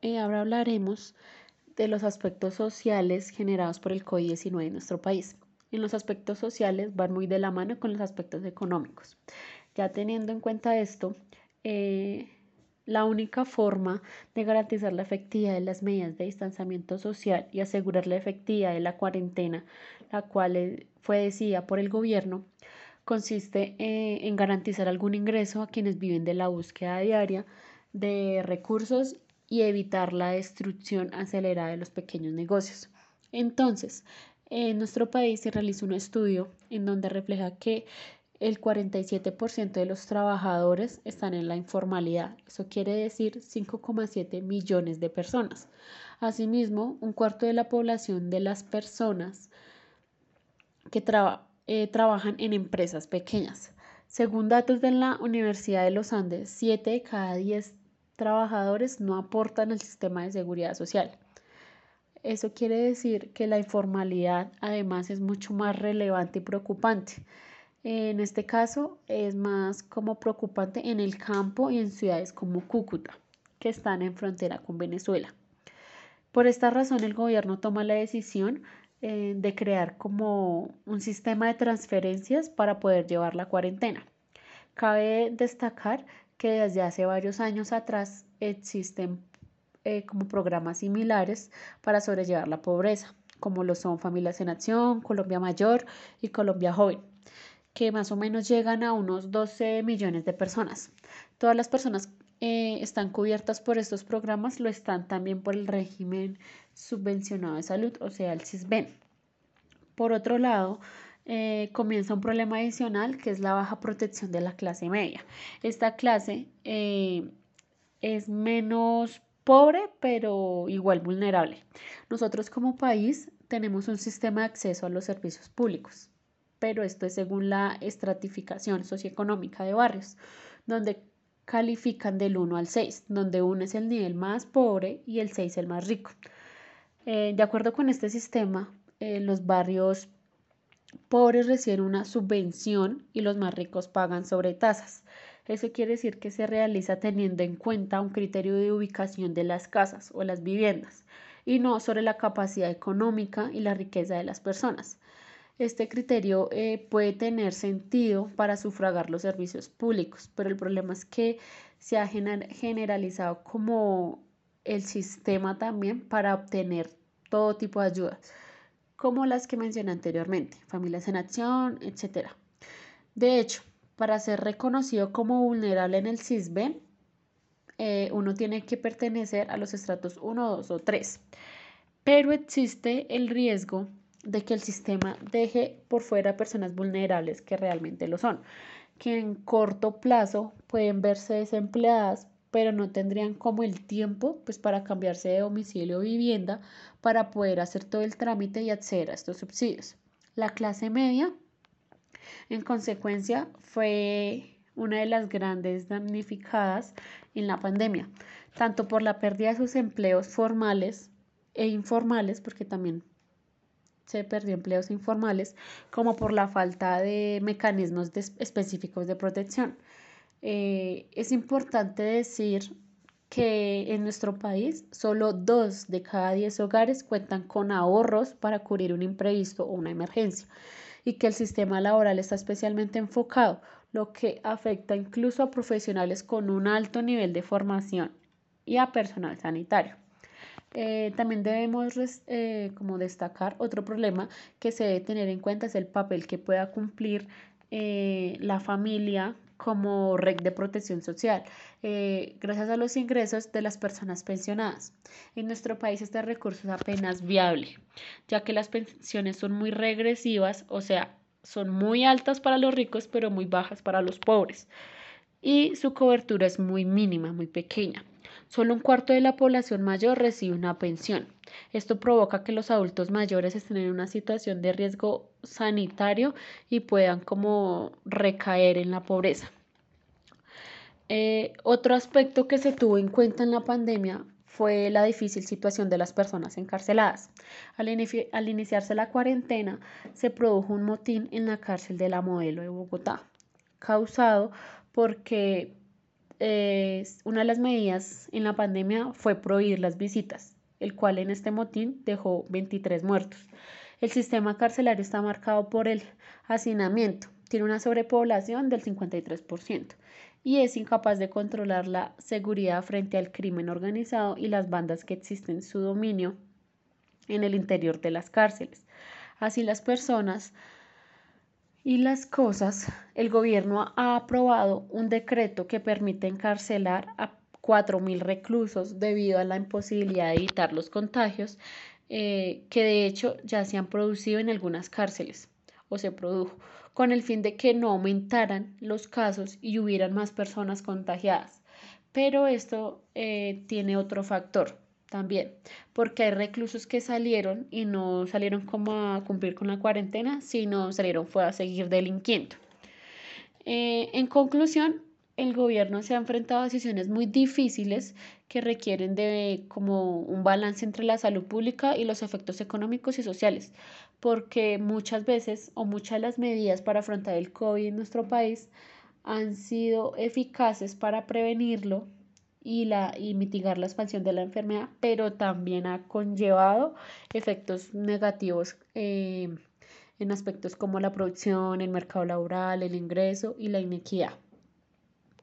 Eh, ahora hablaremos de los aspectos sociales generados por el COVID-19 en nuestro país. En los aspectos sociales van muy de la mano con los aspectos económicos. Ya teniendo en cuenta esto, eh, la única forma de garantizar la efectividad de las medidas de distanciamiento social y asegurar la efectividad de la cuarentena, la cual eh, fue decidida por el gobierno, consiste en garantizar algún ingreso a quienes viven de la búsqueda diaria de recursos y evitar la destrucción acelerada de los pequeños negocios. Entonces, en nuestro país se realizó un estudio en donde refleja que el 47% de los trabajadores están en la informalidad. Eso quiere decir 5,7 millones de personas. Asimismo, un cuarto de la población de las personas que eh, trabajan en empresas pequeñas. Según datos de la Universidad de los Andes, 7 de cada 10 trabajadores no aportan al sistema de seguridad social. Eso quiere decir que la informalidad además es mucho más relevante y preocupante. En este caso es más como preocupante en el campo y en ciudades como Cúcuta, que están en frontera con Venezuela. Por esta razón el gobierno toma la decisión eh, de crear como un sistema de transferencias para poder llevar la cuarentena. Cabe destacar que desde hace varios años atrás existen eh, como programas similares para sobrellevar la pobreza, como lo son Familias en Acción, Colombia Mayor y Colombia Joven, que más o menos llegan a unos 12 millones de personas. Todas las personas eh, están cubiertas por estos programas, lo están también por el régimen subvencionado de salud, o sea, el CISBEN. Por otro lado, eh, comienza un problema adicional que es la baja protección de la clase media. Esta clase eh, es menos pobre pero igual vulnerable. Nosotros como país tenemos un sistema de acceso a los servicios públicos, pero esto es según la estratificación socioeconómica de barrios, donde califican del 1 al 6, donde 1 es el nivel más pobre y el 6 el más rico. Eh, de acuerdo con este sistema, los barrios pobres reciben una subvención y los más ricos pagan sobre tasas. Eso quiere decir que se realiza teniendo en cuenta un criterio de ubicación de las casas o las viviendas y no sobre la capacidad económica y la riqueza de las personas. Este criterio eh, puede tener sentido para sufragar los servicios públicos, pero el problema es que se ha generalizado como el sistema también para obtener todo tipo de ayudas como las que mencioné anteriormente, familias en acción, etc. De hecho, para ser reconocido como vulnerable en el CISBEN, eh, uno tiene que pertenecer a los estratos 1, 2 o 3. Pero existe el riesgo de que el sistema deje por fuera personas vulnerables que realmente lo son, que en corto plazo pueden verse desempleadas pero no tendrían como el tiempo pues para cambiarse de domicilio o vivienda para poder hacer todo el trámite y acceder a estos subsidios. La clase media, en consecuencia, fue una de las grandes damnificadas en la pandemia, tanto por la pérdida de sus empleos formales e informales, porque también se perdió empleos informales, como por la falta de mecanismos específicos de protección. Eh, es importante decir que en nuestro país solo dos de cada diez hogares cuentan con ahorros para cubrir un imprevisto o una emergencia y que el sistema laboral está especialmente enfocado, lo que afecta incluso a profesionales con un alto nivel de formación y a personal sanitario. Eh, también debemos eh, como destacar otro problema que se debe tener en cuenta es el papel que pueda cumplir la familia como red de protección social, eh, gracias a los ingresos de las personas pensionadas. En nuestro país este recurso es apenas viable, ya que las pensiones son muy regresivas, o sea, son muy altas para los ricos, pero muy bajas para los pobres. Y su cobertura es muy mínima, muy pequeña. Solo un cuarto de la población mayor recibe una pensión. Esto provoca que los adultos mayores estén en una situación de riesgo sanitario y puedan como recaer en la pobreza. Eh, otro aspecto que se tuvo en cuenta en la pandemia fue la difícil situación de las personas encarceladas. Al, al, iniciarse la cuarentena, se produjo un motín en la cárcel de la Modelo de Bogotá, causado porque eh, una de las medidas en la pandemia fue prohibir las visitas, el cual en este motín dejó 23 muertos. El sistema carcelario está marcado por el hacinamiento, tiene una sobrepoblación del 53% y es incapaz de controlar la seguridad frente al crimen organizado y las bandas que existen en su dominio en el interior de las cárceles. Así las personas y las cosas, el gobierno ha aprobado un decreto que permite encarcelar a 4.000 reclusos debido a la imposibilidad de evitar los contagios eh, que de hecho ya se han producido en algunas cárceles o se produjo, con el fin de que no aumentaran los casos y hubieran más personas contagiadas. Pero esto eh, tiene otro factor también, porque hay reclusos que salieron y no salieron como a cumplir con la cuarentena, sino salieron fue a seguir delinquiendo. Eh, en conclusión, el gobierno se ha enfrentado a decisiones muy difíciles que requieren de como un balance entre la salud pública y los efectos económicos y sociales, porque muchas veces o muchas de las medidas para afrontar el COVID en nuestro país han sido eficaces para prevenirlo y, la, y mitigar la expansión de la enfermedad, pero también ha conllevado efectos negativos eh, en aspectos como la producción, el mercado laboral, el ingreso y la inequidad.